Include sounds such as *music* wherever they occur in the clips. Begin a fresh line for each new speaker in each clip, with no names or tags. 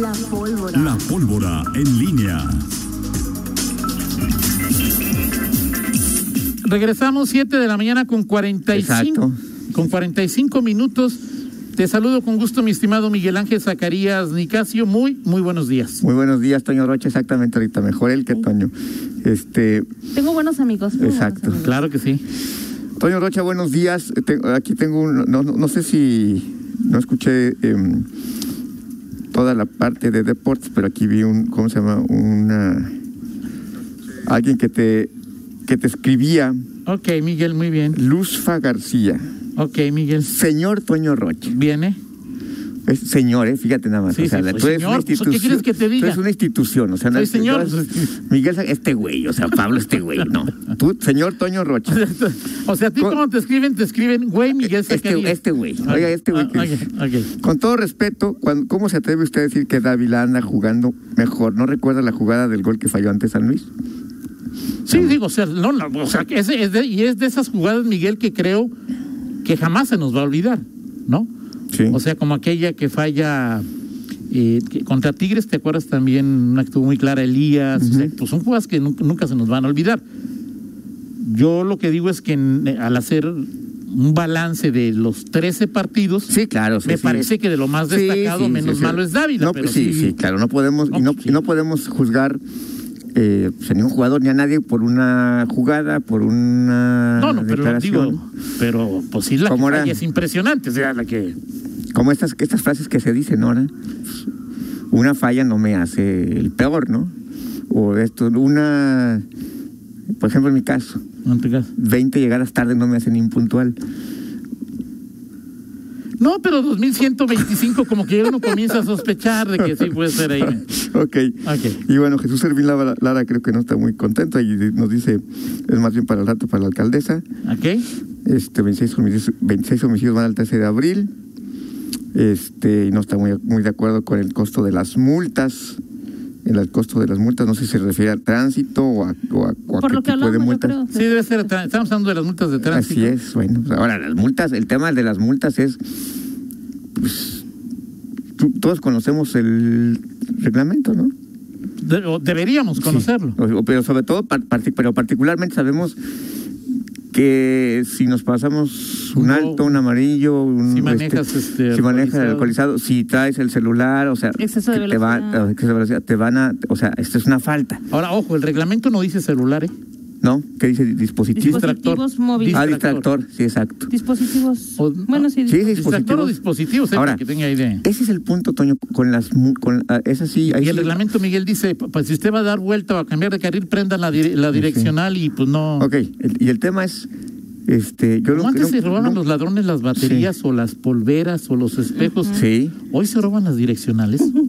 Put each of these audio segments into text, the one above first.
La pólvora.
La pólvora en línea.
Regresamos 7 de la mañana con 45,
Exacto.
con 45 minutos. Te saludo con gusto, mi estimado Miguel Ángel Zacarías Nicasio. Muy, muy buenos días.
Muy buenos días, Toño Rocha, exactamente ahorita, mejor él que Toño. Este,
Tengo buenos amigos. buenos
Exacto.
amigos.
Claro que sí.
Toño Rocha, buenos días. Aquí tengo un, no, no- no sé si no escuché em, toda la parte de deportes, pero aquí vi un, ¿cómo se llama? Una alguien que te que te escribía,
Ok, Miguel, muy bien.
Luzfa García.
Ok, Miguel.
Señor Toño Rocha.
Viene.
Es señor, ¿eh? fíjate nada más.
Sí,
o sea,
sí, pues,
tú eres
señor,
una
pues, ¿qué
institución.
quieres que te diga?
Tú eres una institución, o sea, no-
señor.
Miguel, este güey, o sea, Pablo, este güey, no. Tú, señor Toño Rocha. *laughs*
O sea, a ti como te escriben, te escriben, güey, Miguel
Este,
Zacarías.
este güey, oiga, este güey.
Ah, ok, ok.
Con todo respeto, cuando- ¿cómo se atreve usted a decir que Dávila anda jugando mejor? ¿No recuerda la jugada del gol que falló ante San Luis?
Sí, digo, o sea, no, no, o sea, es de- y es de esas jugadas, Miguel, que creo que jamás se nos va a olvidar, ¿no?
Sí.
O sea, como aquella que falla eh, que contra Tigres, ¿te acuerdas también? Una que estuvo muy clara, Elías. o sea, pues son jugadas que nunca, nunca se nos van a olvidar. Yo lo que digo es que en- al hacer un balance de los 13 partidos,
sí, claro. sí,
me
sí.
parece que de lo más destacado,
sí,
menos malo es Dávila.
No,
pero
sí, sí, claro, no podemos,
No,
y no,
pues
y no podemos juzgar eh, pues, a ningún jugador ni a nadie por una jugada, por una
No, no, pero digo, pero pues sí, la que es impresionante, o sea, la que...
Como estas, estas frases que se dicen ahora. Una falla no me hace el peor, ¿no? O esto, una, por ejemplo, en mi caso,
no te creas.
20 llegadas tarde no me hacen impuntual.
No, pero 2125 como que ya uno comienza a sospechar de que sí puede ser ahí. *laughs*
Ok.
Ok.
Y bueno, Jesús Servín Lara, Lara creo que no está muy contento y nos dice, es más bien para el rato para la alcaldesa.
¿Ok?
Este, 26 homicidios, 26 homicidios van al 13 de abril. Este, y no está muy, muy de acuerdo con el costo de las multas. El costo de las multas, no sé si se refiere al tránsito o a, o a- o a
Por
qué
lo que
tipo de
hablamos, yo
multas.
creo.
Sí, debe ser. Estamos hablando de las multas de tránsito.
Así es, bueno. pues Ahora, las multas, el tema de las multas es, pues, tú- todos conocemos el reglamento, ¿no?
De- o deberíamos conocerlo.
Sí. O- Pero sobre todo, pero particularmente sabemos que si nos pasamos un
No.
alto, un amarillo, un,
Si manejas, este,
si manejas
alcoholizado.
alcoholizado, si traes el celular, o sea,
Exceso de
que te, va-
velocidad.
exceso de velocidad, te van a, o sea, esto es una falta,
Ahora, ojo, el reglamento no dice celular, ¿eh?
¿No? ¿Qué dice dispositivo?
Dispositivos móviles.
Ah,
distractor.
sí, exacto.
Dispositivos.
O-
bueno, sí.
Sí, sí,
Distractor o dispositivo, sepa
Ahora,
que tenga idea.
Ese es el punto, Toño, con las, mu- con, ah, es así, ahí
Y el
sí-
reglamento, Miguel, dice, pues si usted va a dar vuelta o a cambiar de carril, prenda la, dire- la direccional y pues no...
Ok, el- y el tema es, este, yo
Como antes
no-
se robaban
no-
los ladrones las baterías o las polveras o los espejos.
Sí,
Hoy se roban las direccionales. *laughs*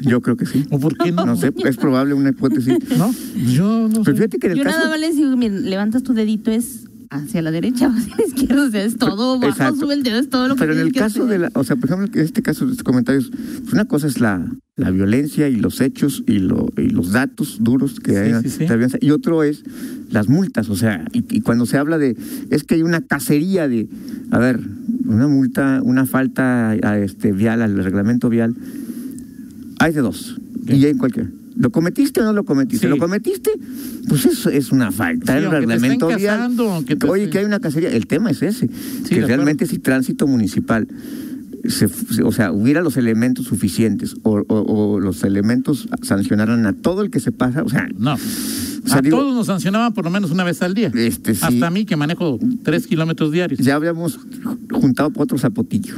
yo creo que sí.
¿O por qué no?
No sé, es probable una hipótesis.
¿No? Yo no sé.
Pero fíjate que en el
Yo
caso...
nada más les digo, miren, levantas tu dedito es hacia la derecha o *laughs* hacia la izquierda, o sea, es todo, bajo,
Exacto.
sube el dedo, es todo lo que
Pero en el caso de la, o sea, por ejemplo, en este caso de estos comentarios, pues una cosa es la, la violencia y los hechos y, lo, y los datos duros que
Sí,
hay
sí, sí.
de la violencia, y otro es las multas, o sea, y, y cuando se habla de, es que hay una cacería de, a ver, una multa, una falta a este vial, al reglamento vial, hay de dos,
¿Qué?
y hay en cualquier. ¿Lo cometiste o no lo cometiste?
Sí.
¿Lo cometiste? Pues eso es una falta.
Sí,
el
te te
Oye, que hay una cacería. El tema es ese. que realmente si tránsito municipal, se- o sea, hubiera los elementos suficientes o, o- o los elementos sancionaran a todo el que se pasa, o sea,
No.
sea,
a
digo-
todos nos sancionaban por lo menos una vez al día.
Este.
Hasta a mí que manejo tres kilómetros diarios.
ya habríamos juntado por otro zapotillo.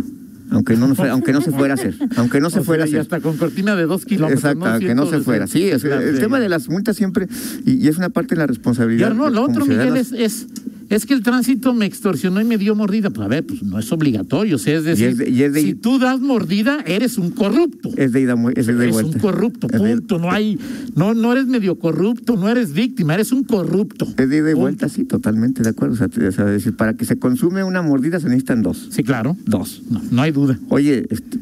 Aunque no, aunque no se fuera a hacer. Aunque no se
O
fuera a
sea, y
hacer.
hasta con cortina de dos kilómetros.
Exacto, que no se fuera. Sí, es- el tema de las multas siempre, y, y es una parte de la responsabilidad.
ahora no, lo otro, Miguel, es, es que el tránsito me extorsionó y me dio mordida. Pues a ver, pues no es obligatorio. O sea, es decir,
es de- y es de-
si tú das mordida, eres un corrupto.
Es de ida, es de ida y
Eres
vuelta.
un corrupto, punto. No hay, no, no eres medio corrupto, no eres víctima, eres un corrupto.
Es de ida y
Punto.
vuelta, sí, totalmente de acuerdo. O sea, te- o sea, es decir, para que se consume una mordida se necesitan dos.
Sí, claro.
Dos.
No, no hay duda.
Oye, este,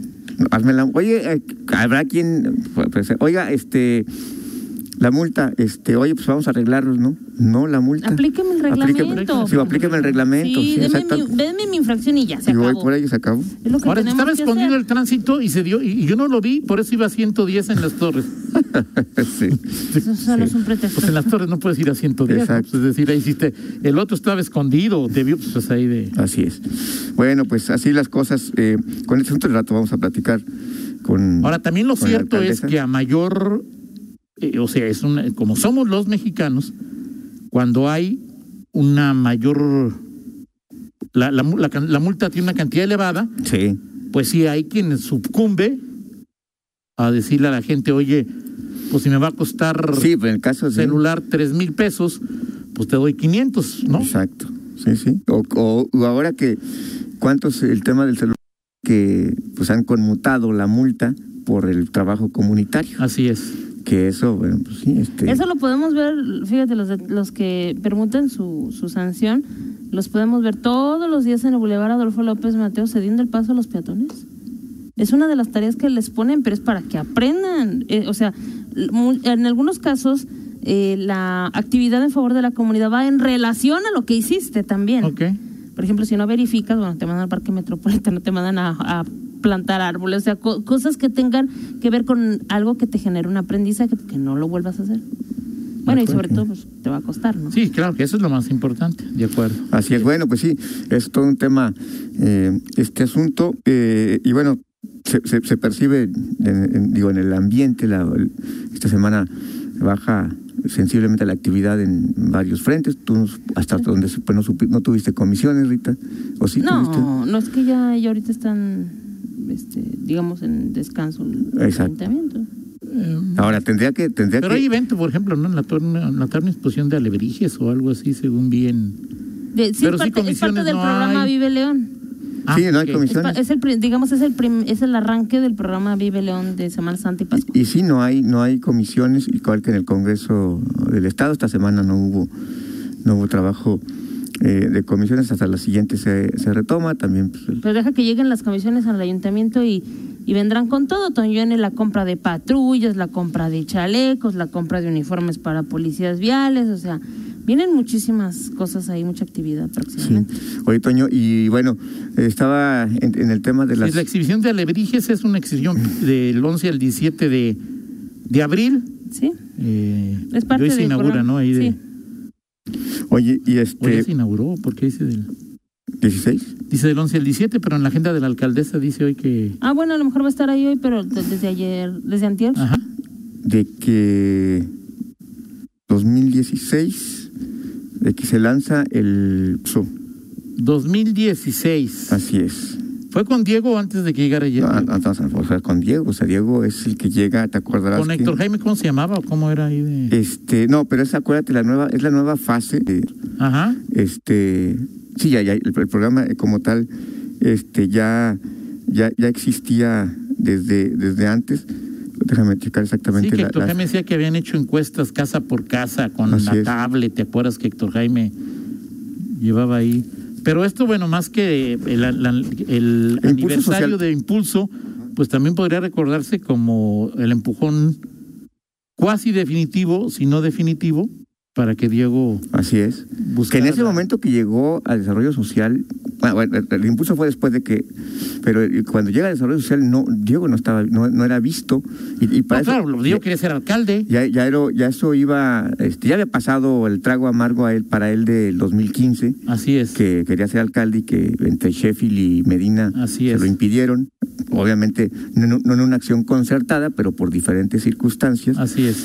hazme la- oye, eh, habrá quien, pues, oiga, este, la multa, este, oye, pues vamos a arreglarlos, ¿no? No, la multa.
Aplíqueme el
Aplíqueme-
reglamento.
sí, aplíqueme el reglamento, sí,
Sí, deme, mi, deme mi infracción y ya se
y voy
acabó.
por ahí y se acabó.
Es lo que
Ahora escondido
hacer.
el tránsito y se dio, y y yo no lo vi, por eso iba a 110 en las torres. *laughs*
sí.
Eso solo es un pretexto.
Pues en las torres no puedes ir a 110. ¿no?
Exacto.
Pues es decir, ahí hiciste, el otro estaba escondido, te vio pues ahí de...
Así es. Bueno, pues así las cosas. eh, con este asunto del rato vamos a platicar con.
Ahora, también lo cierto es que a mayor, eh, o sea, es una, como somos los mexicanos, cuando hay una mayor, la, la, multa tiene una cantidad elevada,
Sí,
pues sí hay quien sucumbe a decirle a la gente, oye, pues si me va a costar
sí, pero en el caso de.
celular tres mil pesos, pues te doy 500, ¿no?
Exacto. Sí, sí. O, o- o ahora que. ¿Cuántos el tema del celular que pues han conmutado la multa por el trabajo comunitario?
Así es.
Que eso, bueno, pues sí, este.
Eso lo podemos ver, fíjate, los, de- los que permutan su, su sanción, los podemos ver todos los días en el Boulevard Adolfo López Mateo cediendo el paso a los peatones. Es una de las tareas que les ponen, pero es para que aprendan. Eh, o sea, en algunos casos, eh, la actividad en favor de la comunidad va en relación a lo que hiciste también.
Ok.
Por ejemplo, si no verificas, bueno, te mandan al parque metropolitano, te mandan a, a plantar árboles, o sea, co- cosas que tengan que ver con algo que te genere un aprendizaje, que no lo vuelvas a hacer. Bueno, y sobre todo, pues te va a costar, ¿no?
Sí, claro, que eso es lo más importante, de acuerdo.
Así es, bueno, pues sí, es todo un tema eh, este asunto. eh, y bueno, se, se, se percibe, en- en- digo, en el ambiente, la, esta semana baja sensiblemente la actividad en varios frentes. Tú, hasta donde supe, no, no tuviste comisiones, Rita. ¿O sí tuviste?
No, no es que ya, ya ahorita están, este, digamos, en descanso el
Exacto.
ayuntamiento.
Ahora, tendría que... Tendría
Pero
que
hay evento, por ejemplo, ¿no? En la torre, en la tarde, una exposición de alebrijes o algo así, según bien.
De- sí,
Pero
es
sí,
parte, es parte del
no
programa
hay.
Vive León.
Ah,
Sí, no hay.
Es,
comisiones.
pa- es el, digamos, es el, prim- es el arranque del programa Vive León de Semana Santa y Pascua.
Y sí, no hay, no hay comisiones, igual que en el Congreso del Estado. Esta semana no hubo, no hubo trabajo eh, de comisiones, hasta la siguiente se, se retoma. También pues, el-
Pero deja que lleguen las comisiones al ayuntamiento y, y vendrán con todo. Viene la compra de patrullas, la compra de chalecos, la compra de uniformes para policías viales, o sea, vienen muchísimas cosas ahí, mucha actividad
sí.
próximamente.
Oye, Toño, y bueno, estaba en, en el tema de
Sí,
las...
la exhibición de alebrijes es una exhibición *clears throat* del 11 al 17 de, de abril.
¿Sí?
Eh,
Es parte
hoy se inaugura,
programa.
¿no? Ahí de,
Sí.
Oye, y
Hoy ya
este...
se inauguró, porque dice del,
16.
dice del 11 al 17, pero en la agenda de la alcaldesa dice hoy que...
Ah, bueno, a lo mejor va a estar ahí hoy, pero de- desde ayer, desde antier.
Ajá.
de que 2016, de que se lanza el PSO.
2016.
Así es.
¿Fue con Diego antes de que llegara
No,
ya?
no, no, o sea, con Diego, o sea, Diego es el que llega, ¿te acordarás?
¿Con
que-
Héctor Jaime cómo se llamaba o cómo era ahí de...?
Este, no, pero es, acuérdate, la nueva, es la nueva fase. de,
Ajá.
este, sí, ya, ya, el, el programa como tal, este, ya, ya, ya existía desde, desde antes. Déjame checar exactamente
Sí, que Héctor
la-
Jaime decía que habían hecho encuestas casa por casa con
Así
la
es.
tablet. ¿Te acuerdas que Héctor Jaime llevaba ahí? Pero esto, bueno, más que el, la- el
impulso
aniversario
social.
de Impulso, pues también podría recordarse como el empujón cuasi definitivo, si no definitivo, para que Diego
Así es. Que en ese
la-
momento que llegó al desarrollo social, bueno, bueno, el, el impulso fue después de que, pero cuando llega al desarrollo social, no, Diego no estaba, no, no era visto y, y para
No,
eso-
claro, Diego quería ser alcalde.
ya, ya, era- ya eso iba, este, ya había pasado el trago amargo a él para él del 2015,
Así es.
que quería ser alcalde y que entre Sheffield y Medina
Así
se lo impidieron. Obviamente, no, no en una acción concertada, pero por diferentes circunstancias.
Así es.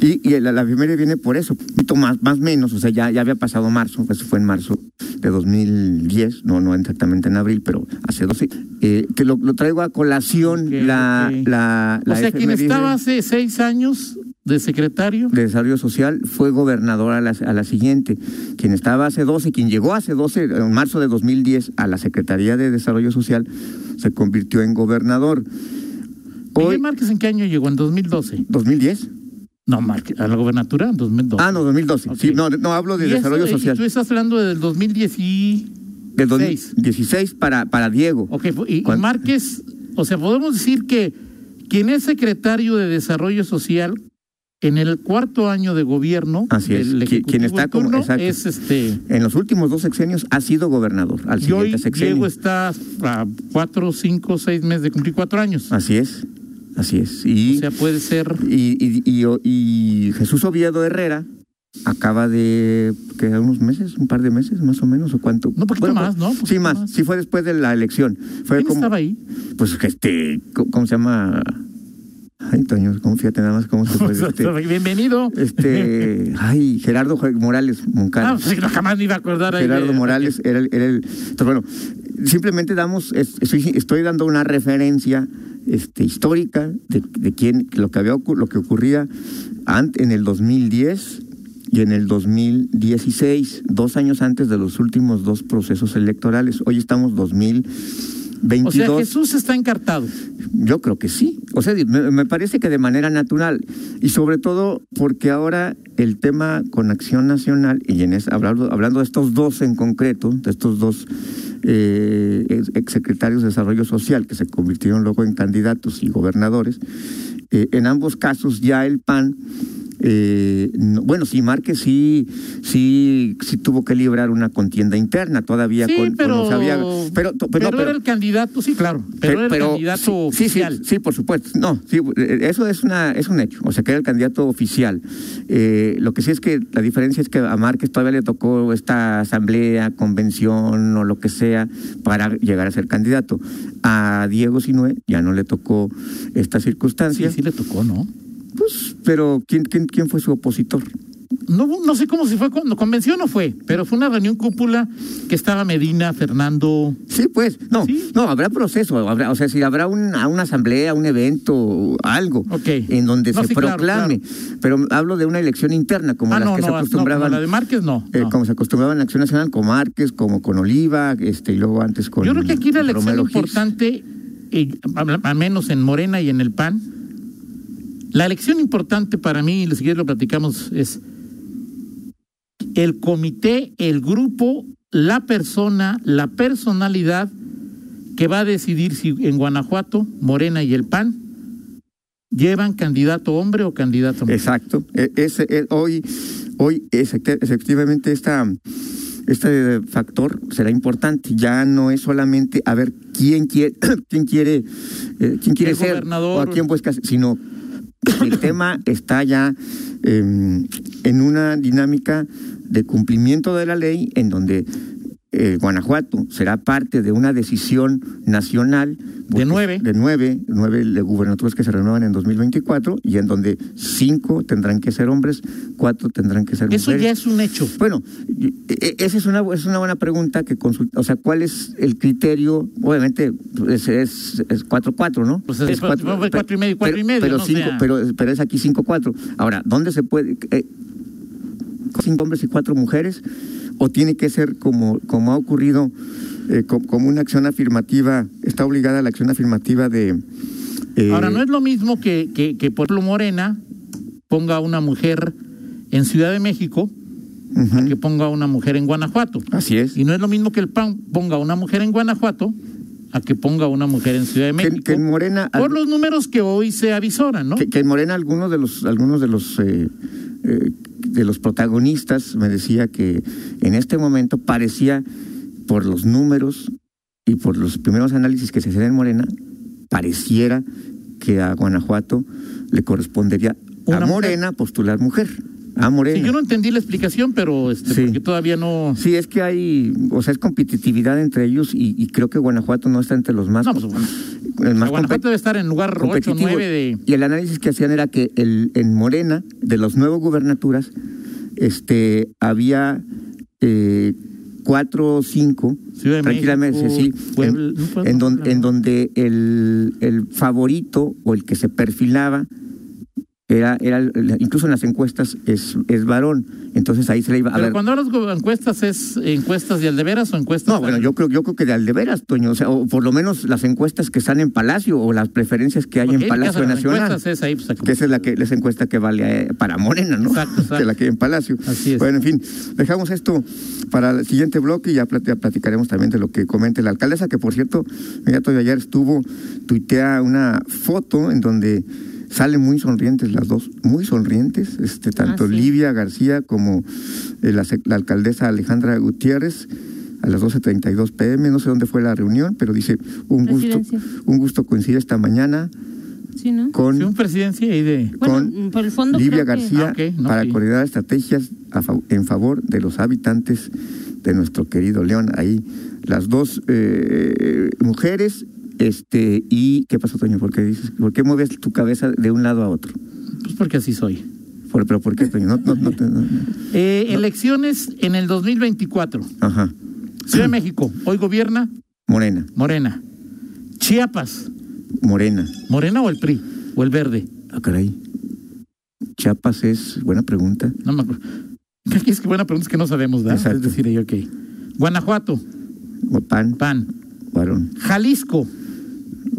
Y, y la, la efeméride viene por eso, un poquito más, más menos, o sea, ya, ya había pasado marzo, pues fue en marzo de 2010, no, no exactamente en abril, pero hace 12. Eh, que lo, lo traigo a colación la,
ok.
la, la
o sea, quien estaba hace seis años de secretario.
de Desarrollo Social fue gobernador a la, a la siguiente. Quien estaba hace 12, quien llegó hace 12, en marzo de 2010, a la Secretaría de Desarrollo Social, se convirtió en gobernador. Hoy,
Miguel Márquez, ¿en qué año llegó? En 2012.
2010.
No, Márquez, a la gobernatura en 2012.
Ah, no, 2012.
Ok.
Sí, no, no hablo de
eso,
Desarrollo
y
Social.
tú estás hablando del 2010 y...
Del
Seis.
2016 para, para Diego.
Ok, y, y
¿Cuán-
Márquez, o sea, podemos decir que quien es secretario de Desarrollo Social en el cuarto año de gobierno
Así es. quien está como- exacto.
es este
En los últimos dos sexenios ha sido gobernador. Al
hoy
siguiente sexenio.
Diego está a cuatro, cinco, seis meses de cumplir cuatro años.
Así es. Así es. Y,
O sea, puede ser
y, y, y- y Jesús Oviedo Herrera acaba de que unos meses, un par de meses más o menos o cuánto.
No, poquito más, ¿no?
Sí, más.
más.
Sí fue después de la elección. Fue
¿Quién
como
estaba ahí?
pues este ¿cómo se llama? Ay, Toño, ¿cómo fíjate nada más cómo se fue *laughs* este, *laughs*
Bienvenido.
este ay, Gerardo Morales Moncada.
Ah, pues, no, jamás me iba a acordar ahí
Gerardo
de-
Morales era el, era el- Entonces, bueno, simplemente damos, es- estoy, estoy dando una referencia este, histórica de, quién, lo que había lo que ocurría en el 2010 y en el 2016, dos años antes de los últimos dos procesos electorales. Hoy estamos 2022.
O sea, Jesús está encartado.
Yo creo que sí. O sea, me, me parece que de manera natural. Y sobre todo porque ahora el tema con Acción Nacional, y en es, hablando, hablando de estos dos en concreto, de estos dos eh, ex- exsecretarios de Desarrollo Social que se convirtieron luego en candidatos y gobernadores, eh, en ambos casos ya el PAN eh, no- bueno, sí, Márquez sí, sí, sí tuvo que librar una contienda interna todavía
Sí,
con,
pero,
pero,
pero,
no,
era el candidato, sí, claro, pero, era el candidato
sí, sí, sí,
oficial.
Sí, por supuesto. No, sí, eh, eso es una es un hecho. O sea, que era el candidato oficial. Eh, lo que sí es que la diferencia es que a Márquez todavía le tocó esta asamblea, convención o lo que sea para llegar a ser candidato. A Diego Sinue ya no le tocó esta
Sí,
circunstancia.
sí le tocó, ¿no?
Pues, pero ¿quién, quién, quién fue su opositor?
No, no sé cómo si fue, con- convención o fue, pero fue una reunión cúpula que estaba Medina, Fernando.
Sí, pues, no,
Sí.
no, habrá proceso, habrá, o sea, si habrá una, una asamblea, un evento, algo,
Ok.
en donde
No,
se
sí, claro,
proclame, pero hablo de una elección interna, como
ah,
las
no,
que
no,
se
no,
acostumbraban,
la de Márquez no.
eh,
no.
como se acostumbraban en Acción Nacional con Márquez, como con Oliva, este, y luego antes con
Yo creo que aquí la elección
Romero
importante, eh, al menos en Morena y en el PAN, la elección importante para mí, y si lo platicamos, es el comité, el grupo, la persona, la personalidad que va a decidir si en Guanajuato, Morena y el PAN llevan candidato hombre o candidato mujer.
Exacto. E- ese, e- hoy, hoy efecti- efectivamente esta, este factor será importante. Ya no es solamente a ver quién quiere, *clears throat* quién quiere, eh, quién quiere ser
gobernador.
o a quién busca, sino el tema está ya eh, en una dinámica de cumplimiento de la ley en donde eh, Guanajuato será parte de una decisión nacional porque-
nueve.
de nueve, nueve de gubernaturas que se renuevan en 2024 y en donde cinco tendrán que ser hombres, cuatro tendrán que ser
Eso
mujeres.
ya es un hecho.
Bueno, y- e- esa es una, es una buena pregunta que consulta, o sea, ¿cuál es el criterio? Obviamente es, es, es 4-4, ¿no?
Pues es cuatro- cuatro y medio, cuatro
pero,
y medio,
Pero, cinco,
sea-
pero, pero es aquí 5-4. Ahora, ¿dónde se puede? eh, ¿Cinco hombres y cuatro mujeres? ¿O tiene que ser como, como ha ocurrido, eh, co- como una acción afirmativa, está obligada a la acción afirmativa de... eh,
Ahora, no es lo mismo que, que, que por ejemplo, Morena ponga a una mujer en Ciudad de México a que ponga a una mujer en Guanajuato.
Así es.
Y no es lo mismo que el PAN ponga a una mujer en Guanajuato a que ponga a una mujer en Ciudad de
Que,
México.
que en Morena...
por los números que hoy se avisoran, ¿no?
Que, que en Morena algunos de los algunos de los eh, eh, de los protagonistas me decía que en este momento parecía por los números y por los primeros análisis que se hacían en Morena pareciera que a Guanajuato le correspondería
Una
a
mujer.
Morena postular mujer a Morena
Sí, yo no entendí la explicación, pero este,
Sí.
porque todavía no.
Sí, es que hay, o sea, es competitividad entre ellos y, y creo que Guanajuato no está entre los más,
No, pues, bueno,
el más
Guanajuato debe estar en lugar 8 o
competitivo.
9 de.
Y el análisis que hacían era que el, en Morena, de los nuevos gubernaturas, este, había eh, cuatro o cinco,
Ciudad
tranquilamente,
México,
sí,
Puebla-
en,
no,
en don- donde el, el favorito o el que se perfilaba era, era incluso en las encuestas es, es varón. Entonces ahí se le iba a
Pero
ver.
cuando hablas de encuestas, ¿es encuestas de aldeveras o encuestas?
No, bueno, yo creo, yo creo que de aldeveras, Toño, o sea, o por lo menos las encuestas que están en Palacio o las preferencias que hay en
¿qué
Palacio
las
Nacional.
encuestas? Es ahí, pues,
que esa es la que encuesta que vale eh, para Morena, ¿no?
Exacto, exacto. *laughs*
Que la que hay en Palacio.
Así es.
Bueno, en fin, dejamos esto para el siguiente bloque y ya platicaremos también de lo que comente la alcaldesa, que por cierto, mira, todavía ayer estuvo, tuitea una foto en donde Salen muy sonrientes las dos, muy sonrientes, este, tanto
Ah, sí.
Livia García como eh, la, sec- la alcaldesa Alejandra Gutiérrez a las 12.32 pm, no sé dónde fue la reunión, pero dice, un gusto, un gusto coincidir esta mañana
Sí, ¿no?
con
Sí, un presidencia ahí de...
Bueno,
con
mm, por el fondo
Livia
que-
García
Ah, no,
para
sí.
coordinar estrategias a fa- en favor de los habitantes de nuestro querido León. Ahí las dos eh, mujeres, este, y ¿qué pasó, Toño? ¿Por qué dices? ¿Por qué mueves tu cabeza de un lado a otro?
Pues porque así soy.
Por- pero ¿por qué, Toño? No, no, no.
Eh, Elecciones en el 2024.
Ajá.
Ciudad de México, hoy gobierna
Morena,
Morena. Chiapas,
Morena.
¿Morena o el PRI? ¿O el verde?
Ah, caray. Chiapas es buena pregunta.
No me acuerdo. *laughs* Es que buena pregunta es que no sabemos, ¿verdad?
Exacto.
Es decir, ahí, ok. Guanajuato,
O PAN,
PAN.
varón.
Jalisco,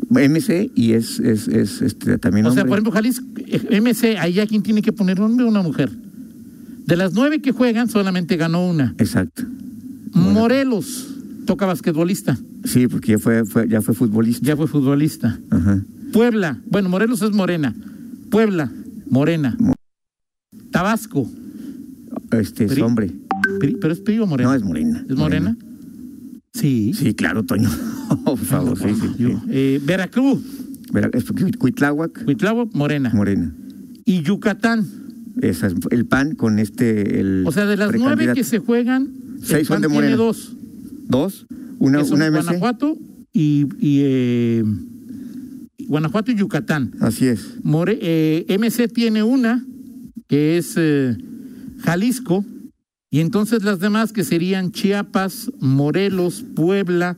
MC y es, es, es este, también
o sea, por ejemplo, Jalisco, eh, MC, ahí ya quién tiene que poner un hombre o una mujer. De las nueve que juegan, solamente ganó una.
Exacto. Bueno.
Morelos, toca basquetbolista,
Sí, porque ya fue, fue- ya fue futbolista.
ya fue futbolista.
Ajá.
Puebla, bueno, Morelos es morena. Puebla, morena.
Mo-
Tabasco,
Este es
Pri-
hombre.
PRI, pero es PRI o morena.
No, es morena.
¿Es morena? Sí.
Sí, claro, Toño. Por favor, sí, sí.
Eh, Veracruz,
Vera- es porque Cuitláhuac,
Huitláhuac, morena.
morena.
Y Yucatán.
Esa es el PAN con este. El
O sea, de las nueve que se juegan, el
Seis son de
tiene
Morena.
dos.
Dos, una,
que son
una MC.
Guanajuato y, y, eh, Guanajuato y Yucatán.
Así es.
More- eh, MC tiene una, que es eh, Jalisco, y entonces las demás que serían Chiapas, Morelos, Puebla,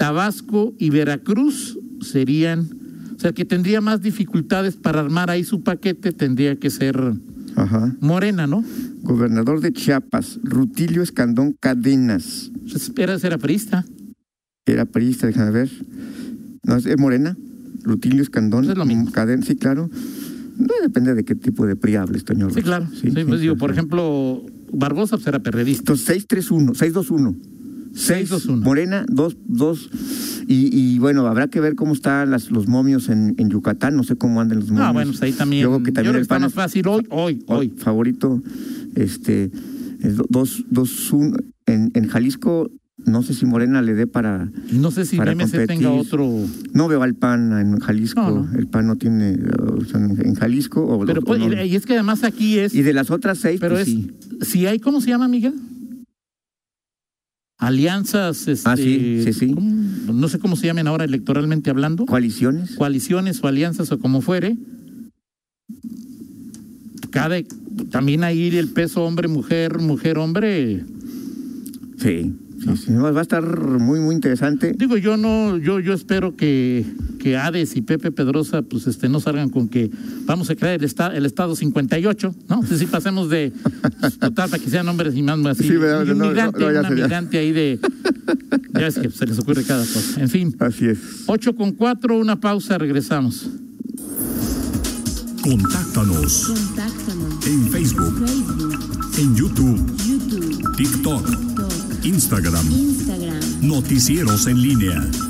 Tabasco y Veracruz serían, o sea, que tendría más dificultades para armar ahí su paquete, tendría que ser
Ajá.
Morena, ¿no?
Gobernador de Chiapas, Rutilio Escandón Cadenas.
Pues ser aprista.
Era priista, déjame ver. No, es morena. Rutilio Escandón.
Pues es lo mismo.
Cadenas, sí, claro. No depende de qué tipo de PRI hables, Toño.
Sí, claro. Sí, pues digo, por ejemplo, Barbosa pues, era perredista.
Entonces, 631, 621.
621.
Morena, 2, 2. Y, y bueno, habrá que ver cómo están las, los momios en, en Yucatán. No sé cómo andan los momios.
Ah, bueno, pues ahí también.
Luego que
yo
también
creo que
el
está
PAN
más
es-
fácil hoy, hoy,
hoy, favorito. Este, es do- dos, dos, un, en, en Jalisco, no sé si Morena le dé para.
No sé si
Para
MC
competir.
tenga otro.
No veo al PAN en Jalisco.
No, no.
El PAN no tiene. o sea, en, en Jalisco. O,
Pero
o
pues,
no.
y es que además aquí es.
Y de las otras seis,
Pero
pues
es,
sí.
si hay, ¿cómo se llama, Miguel? Alianzas, este,
Ah, sí, sí, sí.
no sé cómo se llamen ahora electoralmente hablando,
Coaliciones.
coaliciones o alianzas o como fuere. Cada, también ahí el peso hombre, mujer, mujer, hombre.
Sí. Sí, sí. Va a estar muy, muy interesante.
Digo, yo no, yo, yo espero que, que Hades y Pepe Pedrosa, pues este, no salgan con que vamos a crear el, esta- el estado 58, ¿no? Si pasemos de pues, total para que sean hombres y más así.
Sí, ¿verdad?
y un
No, no,
migrante,
no,
una migrante ahí de. Ya ves que se les ocurre cada cosa. En fin,
Así es.
8 con 4, una pausa, regresamos.
Contáctanos
Contáctanos.
en Facebook,
Facebook,
en YouTube,
YouTube, TikTok,
Instagram.
Instagram.
Noticieros en línea.